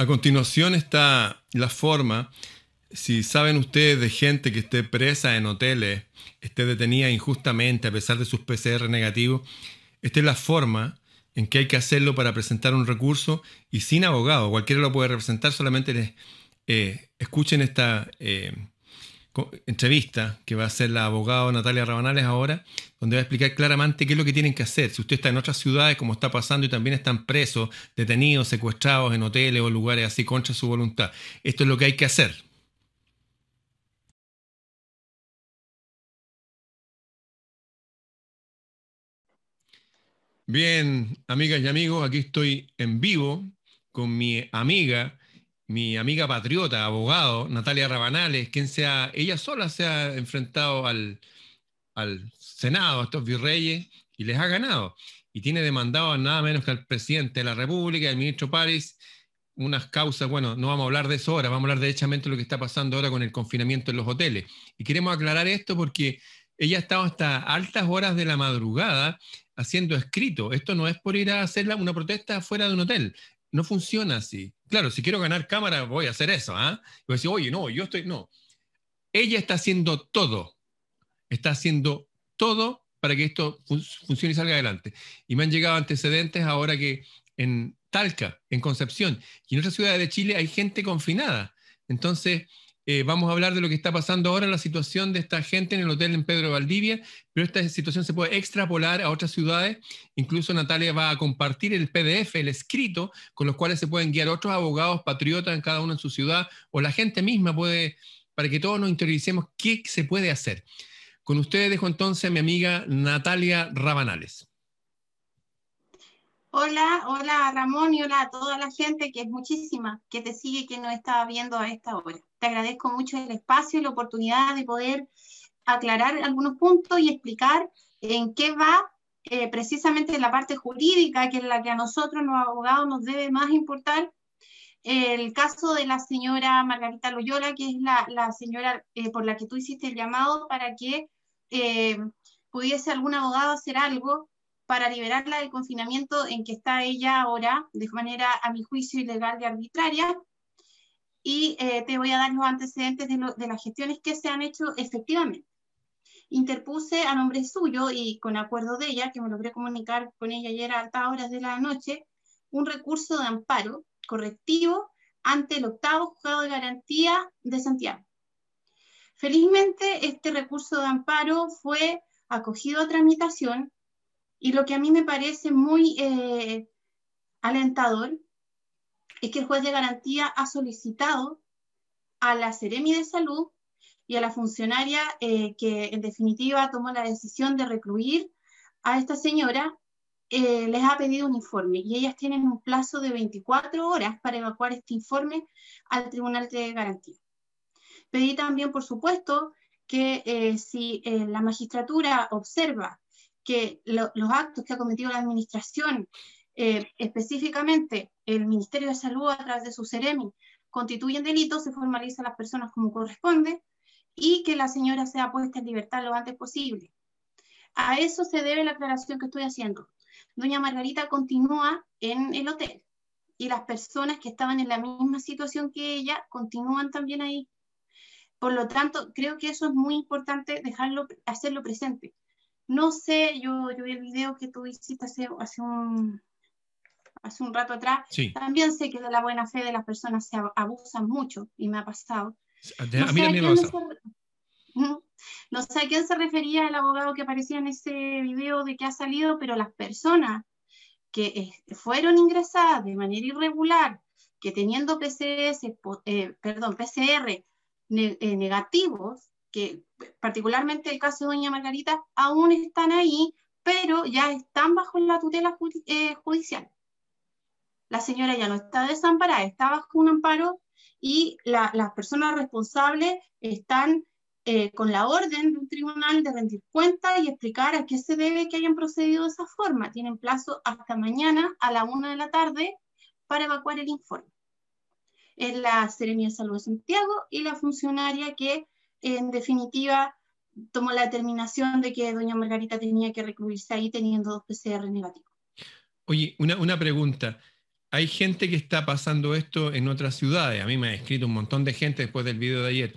A continuación está la forma, si saben ustedes de gente que esté presa en hoteles, esté detenida injustamente a pesar de sus PCR negativos, esta es la forma en que hay que hacerlo para presentar un recurso y sin abogado, cualquiera lo puede representar, solamente les, eh, escuchen esta eh, entrevista que va a hacer la abogada Natalia Rabanales ahora, donde va a explicar claramente qué es lo que tienen que hacer. Si usted está en otras ciudades, como está pasando, y también están presos, detenidos, secuestrados en hoteles o lugares así contra su voluntad. Esto es lo que hay que hacer. Bien, amigas y amigos, aquí estoy en vivo con mi amiga mi amiga patriota, abogado, Natalia Rabanales, quien sea, ella sola se ha enfrentado al, Senado, a estos virreyes, y les ha ganado. Y tiene demandado a nada menos que al presidente de la República, al ministro París, unas causas, bueno, no vamos a hablar de eso ahora, vamos a hablar de lo que está pasando ahora con el confinamiento en los hoteles. Y queremos aclarar esto porque ella ha estado hasta altas horas de la madrugada haciendo escrito. Esto no es por ir a hacer una protesta fuera de un hotel. No funciona así. Claro, si quiero ganar cámara, voy a hacer eso. ¿ah? Voy a decir, oye, no, yo estoy. No. Ella está haciendo todo. Está haciendo todo para que esto funcione y salga adelante. Y me han llegado antecedentes ahora que en Talca, en Concepción y en otras ciudades de Chile hay gente confinada. Entonces, eh, vamos a hablar de lo que está pasando ahora, la situación de esta gente en el hotel en Pedro Valdivia, pero esta situación se puede extrapolar a otras ciudades. Incluso Natalia va a compartir el PDF, el escrito, con los cuales se pueden guiar otros abogados patriotas en cada uno en su ciudad, o la gente misma puede, para que todos nos interioricemos qué se puede hacer. Con ustedes dejo entonces a mi amiga Natalia Rabanales. Hola, hola Ramón y hola a toda la gente que es muchísima, que te sigue, que nos está viendo a esta hora. Te agradezco mucho el espacio y la oportunidad de poder aclarar algunos puntos y explicar en qué va eh, precisamente la parte jurídica, que es la que a nosotros los abogados nos debe más importar. El caso de la señora Margarita Loyola, que es la, señora eh, por la que tú hiciste el llamado para que eh, pudiese algún abogado hacer algo para liberarla del confinamiento en que está ella ahora, de manera, a mi juicio, ilegal y arbitraria. Y eh, te voy a dar los antecedentes de, de las gestiones que se han hecho efectivamente. Interpuse a nombre suyo y con acuerdo de ella, que me logré comunicar con ella ayer a altas horas de la noche, un recurso de amparo correctivo ante el octavo juzgado de garantía de Santiago. Felizmente, este recurso de amparo fue acogido a tramitación y lo que a mí me parece muy eh, alentador es que el juez de garantía ha solicitado a la Seremi de Salud y a la funcionaria eh, que en definitiva tomó la decisión de recluir a esta señora, eh, les ha pedido un informe y ellas tienen un plazo de 24 horas para evacuar este informe al Tribunal de Garantía. Pedí también, por supuesto, que si la magistratura observa que los actos que ha cometido la administración, eh, específicamente el Ministerio de Salud a través de su CEREMI, constituyen delitos, se formalizan las personas como corresponde y que la señora sea puesta en libertad lo antes posible. A eso se debe la aclaración que estoy haciendo. Doña Margarita continúa en el hotel y las personas que estaban en la misma situación que ella continúan también ahí. Por lo tanto, creo que eso es muy importante dejarlo, hacerlo presente. No sé, yo, vi el video que tú hiciste hace, un, hace un rato atrás. También sé que de la buena fe de las personas se abusan mucho y me ha pasado. No a mí también me pasa. No sé a quién se refería el abogado que aparecía en ese video de que ha salido, pero las personas que fueron ingresadas de manera irregular, que teniendo PCS, eh, perdón, PCR eh, negativos, que particularmente el caso de doña Margarita, aún están ahí, pero ya están bajo la tutela eh, judicial. La señora ya no está desamparada, está bajo un amparo y las personas responsables están eh, con la orden de un tribunal de rendir cuenta y explicar a qué se debe que hayan procedido de esa forma. Tienen plazo hasta mañana a la una de la tarde para evacuar el informe. Es la Serenia de Salud de Santiago y la funcionaria que en definitiva, tomó la determinación de que doña Margarita tenía que recluirse ahí teniendo dos PCR negativos. Oye, una, pregunta. Hay gente que está pasando esto en otras ciudades. A mí me ha escrito un montón de gente después del video de ayer.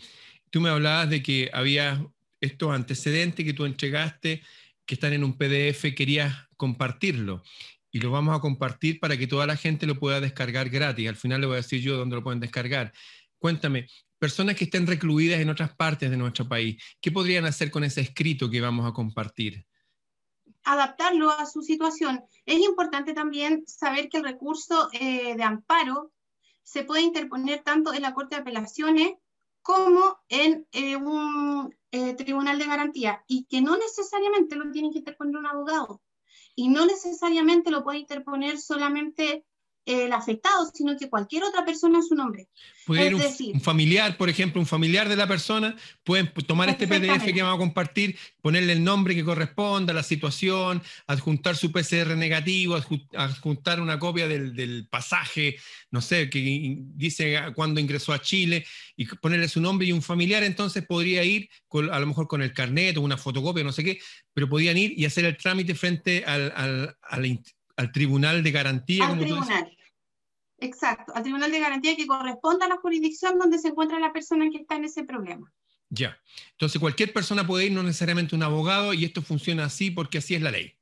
Tú me hablabas de que había estos antecedentes que tú entregaste, que están en un PDF, querías compartirlo. Y lo vamos a compartir para que toda la gente lo pueda descargar gratis. Al final le voy a decir yo dónde lo pueden descargar. Cuéntame, personas que estén recluidas en otras partes de nuestro país, ¿qué podrían hacer con ese escrito que vamos a compartir? Adaptarlo a su situación. Es importante también saber que el recurso eh, de amparo se puede interponer tanto en la Corte de Apelaciones como en eh, un eh, tribunal de garantía y que no necesariamente lo tiene que interponer un abogado y no necesariamente lo puede interponer solamente el afectado, sino que cualquier otra persona en su nombre. Puede ir un, familiar, por ejemplo, un familiar de la persona, pueden tomar este PDF que vamos a compartir, ponerle el nombre que corresponda, la situación, adjuntar su PCR negativo, adjuntar una copia del, pasaje, no sé, que dice cuándo ingresó a Chile, y ponerle su nombre y un familiar, entonces podría ir a lo mejor con el carnet o una fotocopia, no sé qué, pero podían ir y hacer el trámite frente al, al, al al tribunal de garantía. Al tribunal. Exacto, al tribunal de garantía que corresponda a la jurisdicción donde se encuentra la persona que está en ese problema. Ya. Entonces cualquier persona puede ir, no necesariamente un abogado, y esto funciona así porque así es la ley.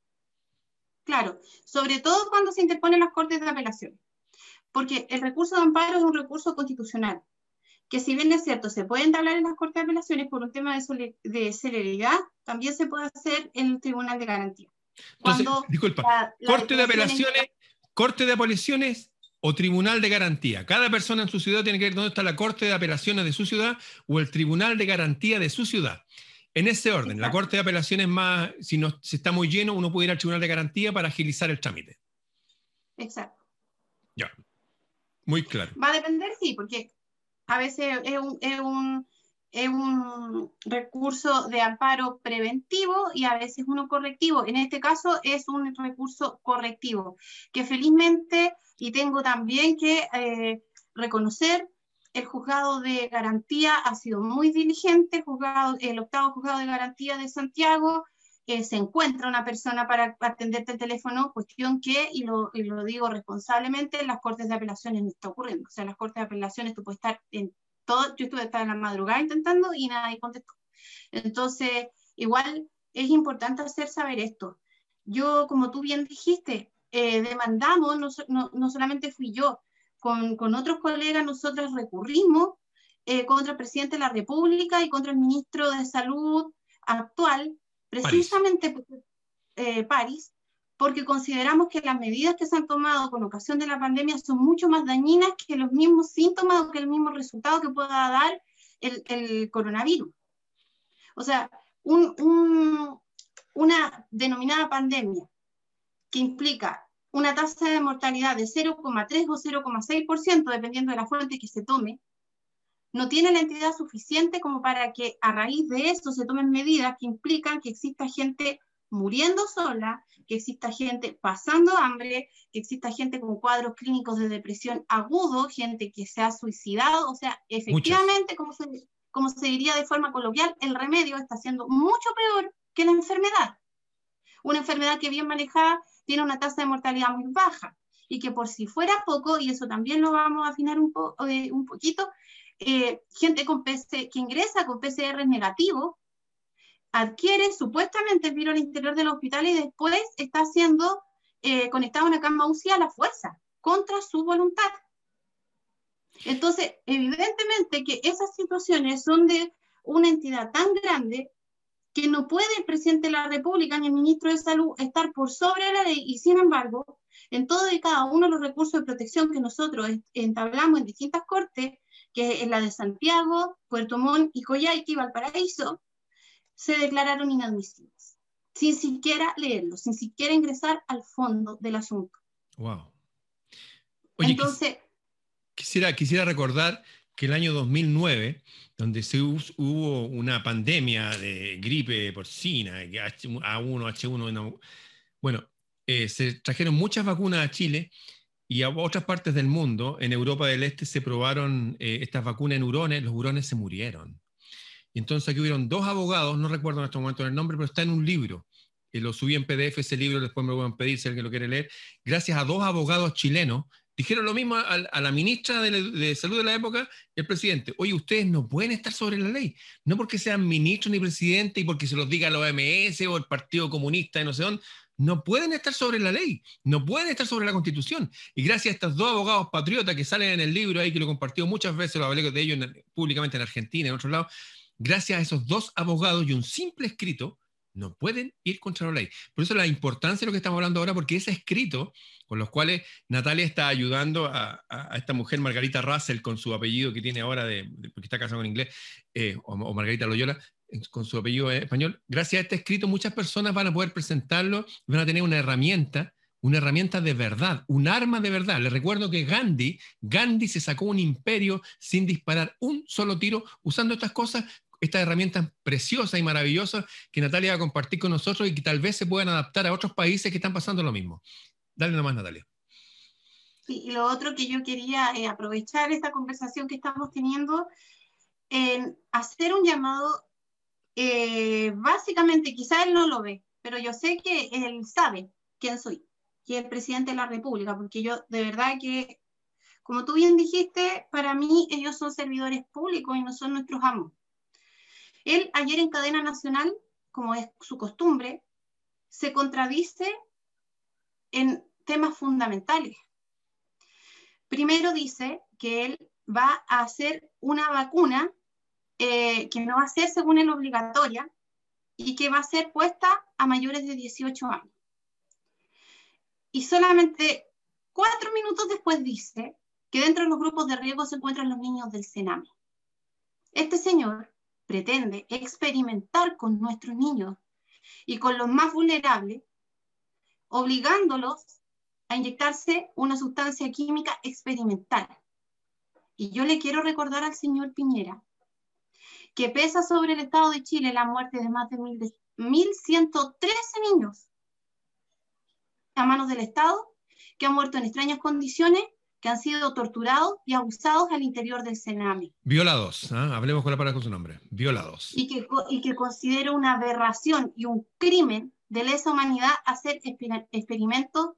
Claro, sobre todo cuando se interponen las cortes de apelación. Porque el recurso de amparo es un recurso constitucional, que si bien es cierto, se puede entablar en las cortes de apelaciones por un tema de, de celeridad, también se puede hacer en el tribunal de garantía. Entonces, disculpa, corte de apelaciones, corte de apelaciones o tribunal de garantía. Cada persona en su ciudad tiene que ver dónde está la corte de apelaciones de su ciudad o el tribunal de garantía de su ciudad. En ese orden, la corte de apelaciones más, si, no, si está muy lleno, uno puede ir al tribunal de garantía para agilizar el trámite. Exacto. Ya. Muy claro. Va a depender, sí, porque a veces es un es un recurso de amparo preventivo y a veces uno correctivo. En este caso es un recurso correctivo, que felizmente, y tengo también que eh, reconocer, el juzgado de garantía ha sido muy diligente, juzgado, el octavo juzgado de garantía de Santiago, eh, se encuentra una persona para atenderte el teléfono, cuestión que, y lo, y lo digo responsablemente, en las cortes de apelaciones no está ocurriendo. O sea, en las cortes de apelaciones tú puedes estar en yo estuve hasta en la madrugada intentando y nadie contestó. Entonces, igual es importante hacer saber esto. Yo, como tú bien dijiste, eh, demandamos, no, no, solamente fui yo, con, con otros colegas nosotros recurrimos eh, contra el presidente de la República y contra el ministro de Salud actual, precisamente París, eh, París porque consideramos que las medidas que se han tomado con ocasión de la pandemia son mucho más dañinas que los mismos síntomas o que el mismo resultado que pueda dar el, coronavirus. O sea, una denominada pandemia que implica una tasa de mortalidad de 0,3 o 0,6%, dependiendo de la fuente que se tome, no tiene la entidad suficiente como para que a raíz de esto se tomen medidas que implican que exista gente muriendo sola, que exista gente pasando hambre, que exista gente con cuadros clínicos de depresión agudo, gente que se ha suicidado, o sea, efectivamente, como se, como se diría de forma coloquial, el remedio está siendo mucho peor que la enfermedad. Una enfermedad que bien manejada tiene una tasa de mortalidad muy baja y que por si fuera poco, y eso también lo vamos a afinar un, eh, un poquito, eh, gente con PC, que ingresa con PCR negativo, adquiere supuestamente el virus al interior del hospital y después está siendo eh, conectado a una cama UCI a la fuerza, contra su voluntad. Entonces, evidentemente que esas situaciones son de una entidad tan grande que no puede el presidente de la República ni el ministro de Salud estar por sobre la ley y sin embargo, en todo y cada uno de los recursos de protección que nosotros entablamos en distintas cortes, que es la de Santiago, Puerto Montt y Coyhaique y Valparaíso, se declararon inadmisibles, sin siquiera leerlos, sin siquiera ingresar al fondo del asunto. Wow. Entonces, quisiera, quisiera recordar que el año 2009, donde se hubo una pandemia de gripe porcina, A1, H1, bueno, eh, se trajeron muchas vacunas a Chile y a otras partes del mundo. En Europa del Este se probaron eh, estas vacunas en hurones, los hurones se murieron. Y entonces aquí hubieron dos abogados, no recuerdo en este momento el nombre, pero está en un libro. Y lo subí en PDF ese libro, después me lo voy a pedir si alguien lo quiere leer. Gracias a dos abogados chilenos, Dijeron lo mismo a, la ministra de, Salud de la época y el presidente. Oye, ustedes no pueden estar sobre la ley. No porque sean ministros ni presidente y porque se los diga la OMS o el Partido Comunista y no sé dónde. No pueden estar sobre la ley, no pueden estar sobre la constitución. Y gracias a estos dos abogados patriotas que salen en el libro ahí, que lo he muchas veces, lo hablé de ellos públicamente en Argentina y en otros lados, gracias a esos dos abogados y un simple escrito, no pueden ir contra la ley. Por eso la importancia de lo que estamos hablando ahora, porque ese escrito con los cuales Natalia está ayudando a, esta mujer, Margarita Russell, con su apellido que tiene ahora, de, porque está casada en inglés, eh, o, Margarita Loyola, con su apellido español. Gracias a este escrito, muchas personas van a poder presentarlo, van a tener una herramienta una herramienta de verdad, un arma de verdad. Les recuerdo que Gandhi, Gandhi se sacó un imperio sin disparar un solo tiro usando estas cosas estas herramientas preciosas y maravillosas que Natalia va a compartir con nosotros y que tal vez se puedan adaptar a otros países que están pasando lo mismo. Dale nomás, Natalia. Sí, y lo otro que yo quería eh, aprovechar esta conversación que estamos teniendo en hacer un llamado, eh, básicamente, quizá él no lo ve, pero yo sé que él sabe quién soy, que es el presidente de la República, porque yo de verdad que, como tú bien dijiste, para mí ellos son servidores públicos y no son nuestros amos. Él ayer en cadena nacional, como es su costumbre, se contradice en temas fundamentales. Primero dice que él va a hacer una vacuna eh, que no va a ser según él obligatoria y que va a ser puesta a mayores de 18 años. Y solamente cuatro minutos después dice que dentro de los grupos de riesgo se encuentran los niños del Sename. Este señor pretende experimentar con nuestros niños y con los más vulnerables, obligándolos a inyectarse una sustancia química experimental. Y yo le quiero recordar al señor Piñera que pesa sobre el Estado de Chile la muerte de más de 1.113 niños a manos del Estado que han muerto en extrañas condiciones que han sido torturados y abusados al interior del Sename. Violados, ¿ah? hablemos con la palabra con su nombre, violados. Y que, y que considera una aberración y un crimen de lesa humanidad hacer experimentos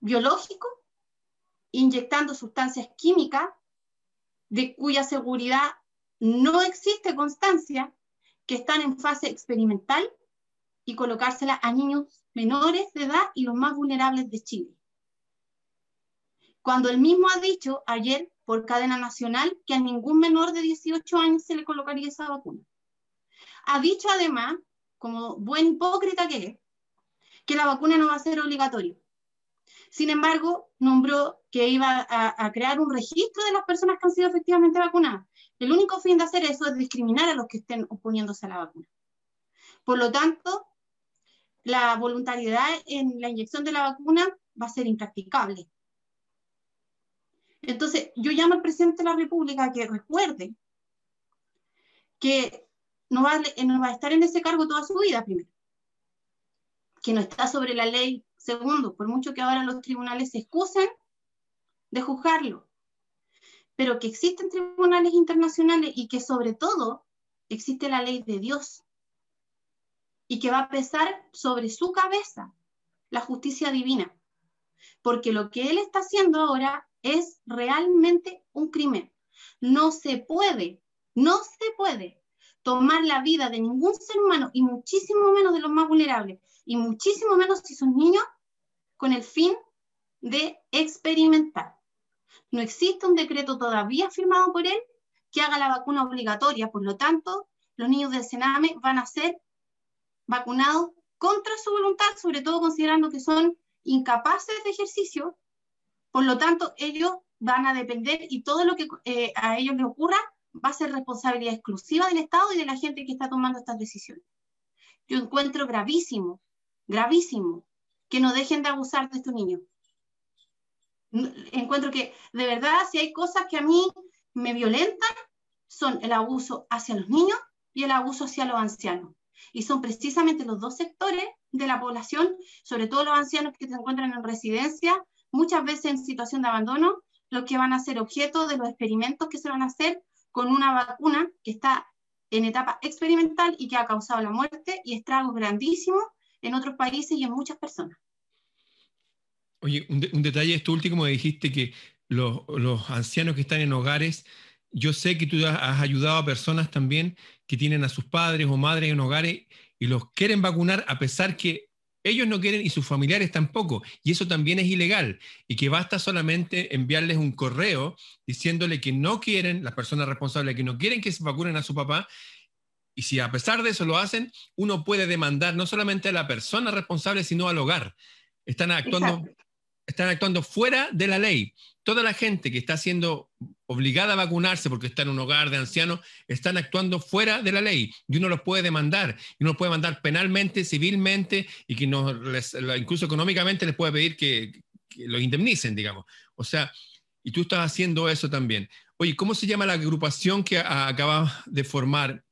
biológicos inyectando sustancias químicas de cuya seguridad no existe constancia, que están en fase experimental y colocársela a niños menores de edad y los más vulnerables de Chile cuando él mismo ha dicho ayer por cadena nacional que a ningún menor de 18 años se le colocaría esa vacuna. Ha dicho además, como buen hipócrita que es, que la vacuna no va a ser obligatoria. Sin embargo, nombró que iba a, crear un registro de las personas que han sido efectivamente vacunadas. El único fin de hacer eso es discriminar a los que estén oponiéndose a la vacuna. Por lo tanto, la voluntariedad en la inyección de la vacuna va a ser impracticable. Entonces, yo llamo al presidente de la República que recuerde que no va a estar en ese cargo toda su vida, primero. Que no está sobre la ley, segundo, por mucho que ahora los tribunales se excusen de juzgarlo, pero que existen tribunales internacionales y que sobre todo existe la ley de Dios y que va a pesar sobre su cabeza la justicia divina. Porque lo que él está haciendo ahora es realmente un crimen. No se puede, no se puede tomar la vida de ningún ser humano y muchísimo menos de los más vulnerables y muchísimo menos si son niños con el fin de experimentar. No existe un decreto todavía firmado por él que haga la vacuna obligatoria, por lo tanto, los niños del Sename van a ser vacunados contra su voluntad, sobre todo considerando que son incapaces de ejercicio por lo tanto, ellos van a depender y todo lo que eh, a ellos les ocurra va a ser responsabilidad exclusiva del Estado y de la gente que está tomando estas decisiones. Yo encuentro gravísimo, gravísimo, que no dejen de abusar de estos niños. Encuentro que, de verdad, si hay cosas que a mí me violentan, son el abuso hacia los niños y el abuso hacia los ancianos. Y son precisamente los dos sectores de la población, sobre todo los ancianos que se encuentran en residencia, muchas veces en situación de abandono, los que van a ser objeto de los experimentos que se van a hacer con una vacuna que está en etapa experimental y que ha causado la muerte y estragos grandísimos en otros países y en muchas personas. Oye, un, detalle, esto último, me dijiste que los, ancianos que están en hogares, yo sé que tú has ayudado a personas también que tienen a sus padres o madres en hogares y los quieren vacunar a pesar que ellos no quieren y sus familiares tampoco. Y eso también es ilegal. Y que basta solamente enviarles un correo diciéndole que no quieren, las personas responsables que no quieren que se vacunen a su papá. Y si a pesar de eso lo hacen, uno puede demandar no solamente a la persona responsable, sino al hogar. Están actuando, están actuando fuera de la ley. Toda la gente que está siendo obligada a vacunarse porque está en un hogar de ancianos, están actuando fuera de la ley y uno los puede demandar, y uno los puede demandar penalmente, civilmente y que no incluso económicamente les puede pedir que, los indemnicen, digamos. O sea, y tú estás haciendo eso también. Oye, ¿cómo se llama la agrupación que acabas de formar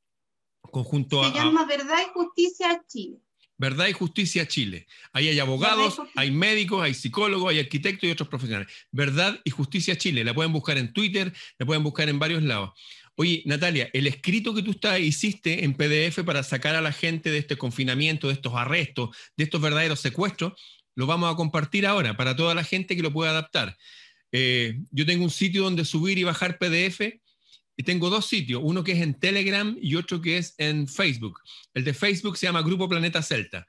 conjunto a... Se llama Verdad y Justicia Chile. Verdad y Justicia Chile. Ahí hay abogados, hay médicos, hay psicólogos, hay arquitectos y otros profesionales. Verdad y Justicia Chile. La pueden buscar en Twitter, la pueden buscar en varios lados. Oye, Natalia, el escrito que tú estás, hiciste en PDF para sacar a la gente de este confinamiento, de estos arrestos, de estos verdaderos secuestros, lo vamos a compartir ahora para toda la gente que lo pueda adaptar. Eh, yo tengo un sitio donde subir y bajar PDF y tengo dos sitios, uno que es en Telegram y otro que es en Facebook. El de Facebook se llama Grupo Planeta Celta.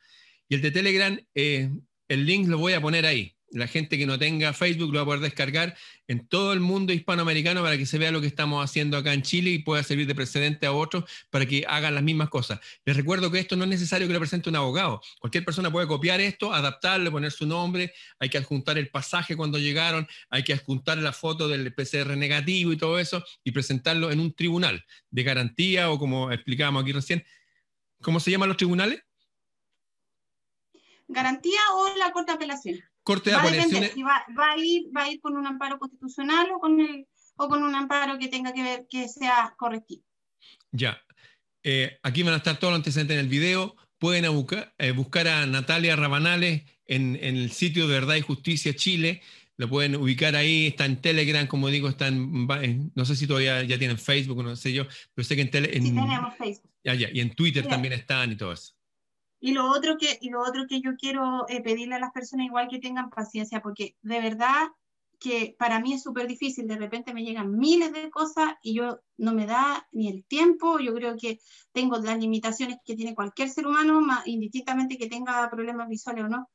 Y el de Telegram, eh, el link lo voy a poner ahí la gente que no tenga Facebook lo va a poder descargar en todo el mundo hispanoamericano para que se vea lo que estamos haciendo acá en Chile y pueda servir de precedente a otros para que hagan las mismas cosas. Les recuerdo que esto no es necesario que lo presente un abogado. Cualquier persona puede copiar esto, adaptarlo, poner su nombre, hay que adjuntar el pasaje cuando llegaron, hay que adjuntar la foto del PCR negativo y todo eso y presentarlo en un tribunal de garantía o como explicábamos aquí recién. ¿Cómo se llaman los tribunales? Garantía o la corte de apelación. Corte de va apelaciones. va, va, a ir, va a ir con un amparo constitucional o con, el, o con un amparo que tenga que ver que sea correctivo. Ya. Eh, aquí van a estar todos los antecedentes en el video. Pueden buscar, eh, buscar a Natalia Rabanales en, en, el sitio de Verdad y Justicia Chile. Lo pueden ubicar ahí, está en Telegram, como digo, está en, no sé si todavía ya tienen Facebook, no sé yo, pero sé que en, Telegram. sí, tenemos Facebook. Ya, ya, y en Twitter también están y todo eso. Y lo otro que, y lo otro que yo quiero eh, pedirle a las personas igual que tengan paciencia, porque de verdad que para mí es súper difícil, de repente me llegan miles de cosas y yo no me da ni el tiempo, yo creo que tengo las limitaciones que tiene cualquier ser humano, indistintamente que tenga problemas visuales o no,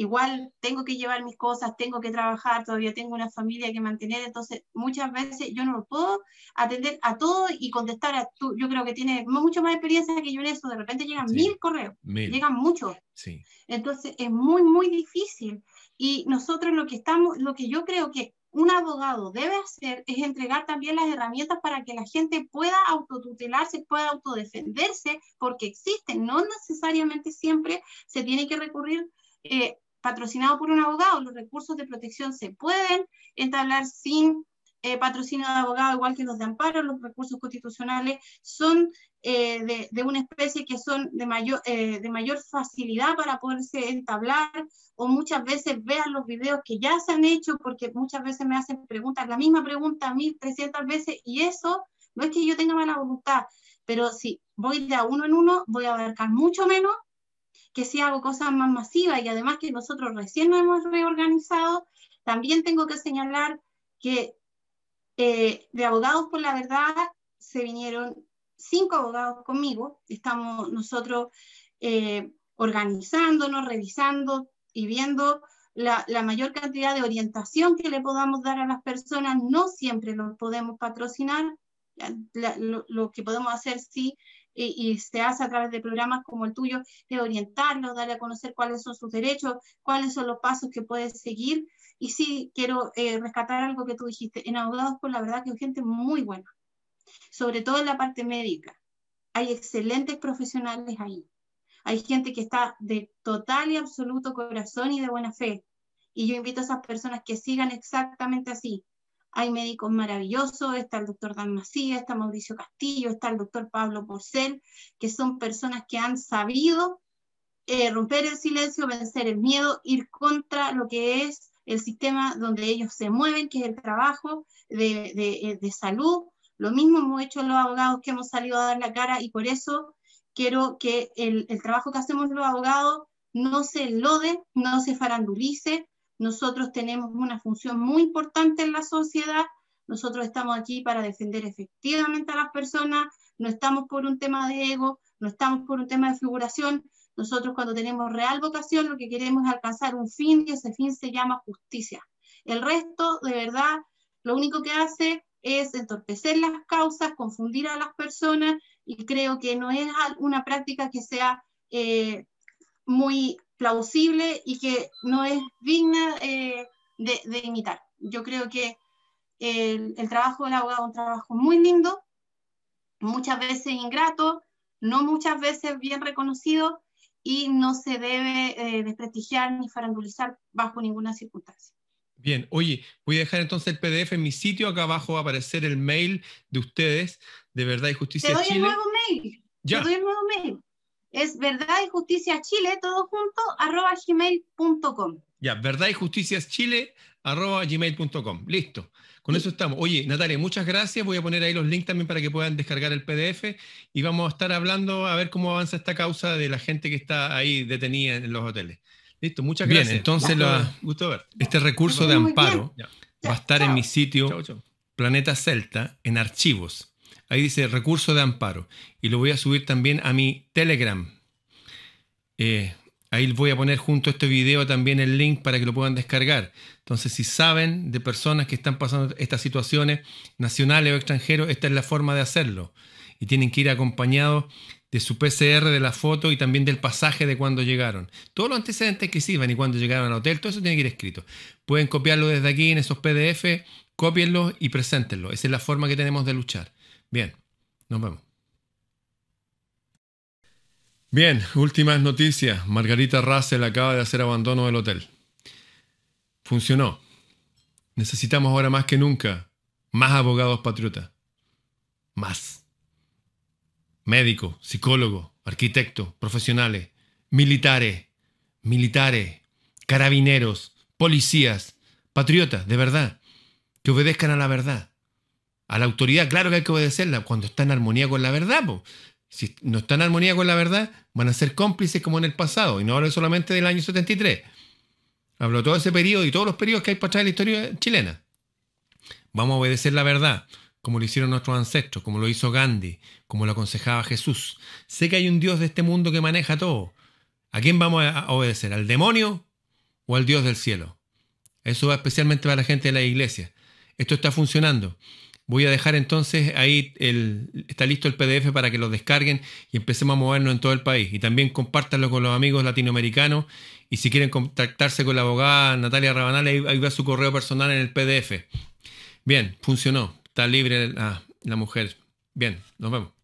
igual tengo que llevar mis cosas, tengo que trabajar, todavía tengo una familia que mantener, entonces muchas veces yo no lo puedo atender a todo y contestar a tú. Yo creo que tiene mucho más experiencia que yo en eso, de repente llegan mil correos, llegan muchos. Sí. Entonces es muy, muy difícil. Y nosotros lo que estamos, lo que yo creo que un abogado debe hacer es entregar también las herramientas para que la gente pueda autotutelarse, pueda autodefenderse, porque existen, no necesariamente siempre se tiene que recurrir eh, patrocinado por un abogado. Los recursos de protección se pueden entablar sin eh, patrocinio de abogado, igual que los de amparo. Los recursos constitucionales son eh, de, una especie que son de mayor, de mayor facilidad para poderse entablar o muchas veces vean los videos que ya se han hecho porque muchas veces me hacen preguntas, la misma pregunta 1300 veces y eso no es que yo tenga mala voluntad, pero si voy de a uno en uno voy a abarcar mucho menos que si hago cosas más masivas y además que nosotros recién nos hemos reorganizado, también tengo que señalar que eh, de abogados por la verdad se vinieron cinco abogados conmigo, estamos nosotros eh, organizándonos, revisando y viendo la, mayor cantidad de orientación que le podamos dar a las personas, no siempre lo podemos patrocinar, lo, lo, que podemos hacer sí y, se hace a través de programas como el tuyo, de orientarlos, darle a conocer cuáles son sus derechos, cuáles son los pasos que puedes seguir. Y sí, quiero eh, rescatar algo que tú dijiste. En Abogados por la verdad que hay gente muy buena, sobre todo en la parte médica. Hay excelentes profesionales ahí. Hay gente que está de total y absoluto corazón y de buena fe. Y yo invito a esas personas que sigan exactamente así, hay médicos maravillosos, está el doctor Dan Macías, está Mauricio Castillo, está el doctor Pablo Porcel, que son personas que han sabido eh, romper el silencio, vencer el miedo, ir contra lo que es el sistema donde ellos se mueven, que es el trabajo de, de, de salud. Lo mismo hemos hecho los abogados que hemos salido a dar la cara y por eso quiero que el, el trabajo que hacemos los abogados no se lode, no se farandulice, Nosotros tenemos una función muy importante en la sociedad. Nosotros estamos aquí para defender efectivamente a las personas. No estamos por un tema de ego, no estamos por un tema de figuración. Nosotros cuando tenemos real vocación lo que queremos es alcanzar un fin y ese fin se llama justicia. El resto, de verdad, lo único que hace es entorpecer las causas, confundir a las personas y creo que no es una práctica que sea eh, muy plausible y que no es digna eh, de, imitar. Yo creo que el, trabajo del abogado es un trabajo muy lindo, muchas veces ingrato, no muchas veces bien reconocido y no se debe eh, desprestigiar ni farandulizar bajo ninguna circunstancia. Bien, oye, voy a dejar entonces el PDF en mi sitio, acá abajo va a aparecer el mail de ustedes, de Verdad y Justicia Te doy el nuevo mail. Ya. Te doy el nuevo mail. Es verdad y justicia chile, todo junto, arroba gmail.com. Ya, verdad y justicia chile, arroba gmail.com. Listo. Con eso estamos. Oye, Natalia, muchas gracias. Voy a poner ahí los links también para que puedan descargar el PDF y vamos a estar hablando a ver cómo avanza esta causa de la gente que está ahí detenida en los hoteles. Listo, muchas gracias. Bien, entonces este recurso de amparo va a estar en mi sitio Planeta Celta en archivos. Ahí dice recurso de amparo y lo voy a subir también a mi Telegram. Eh, ahí voy a poner junto a este video también el link para que lo puedan descargar. Entonces, si saben de personas que están pasando estas situaciones, nacionales o extranjeros, esta es la forma de hacerlo. Y tienen que ir acompañados de su PCR de la foto y también del pasaje de cuando llegaron. Todos los antecedentes que sirvan y cuando llegaron al hotel, todo eso tiene que ir escrito. Pueden copiarlo desde aquí en esos PDF, copienlo y preséntenlo. Esa es la forma que tenemos de luchar. Bien, nos vemos. Bien, últimas noticias. Margarita Russell acaba de hacer abandono del hotel. Funcionó. Necesitamos ahora más que nunca más abogados patriotas. Más médicos, psicólogos, arquitectos, profesionales, militares, militares, carabineros, policías, patriotas, de verdad, que obedezcan a la verdad. A la autoridad, claro que hay que obedecerla cuando está en armonía con la verdad. Si no está en armonía con la verdad, van a ser cómplices como en el pasado. Y no hablo solamente del año 73. Hablo todo ese periodo y todos los periodos que hay para atrás de la historia chilena. Vamos a obedecer la verdad como lo hicieron nuestros ancestros, como lo hizo Gandhi, como lo aconsejaba Jesús. Sé que hay un Dios de este mundo que maneja todo. ¿A quién vamos a obedecer? ¿Al demonio o al Dios del cielo? Eso va especialmente para la gente de la iglesia. Esto está funcionando. Voy a dejar entonces ahí, el, está listo el PDF para que lo descarguen y empecemos a movernos en todo el país. Y también compártanlo con los amigos latinoamericanos. Y si quieren contactarse con la abogada Natalia Rabanal, ahí, ahí su correo personal en el PDF. Bien, funcionó. Está libre la, la mujer. Bien, nos vemos.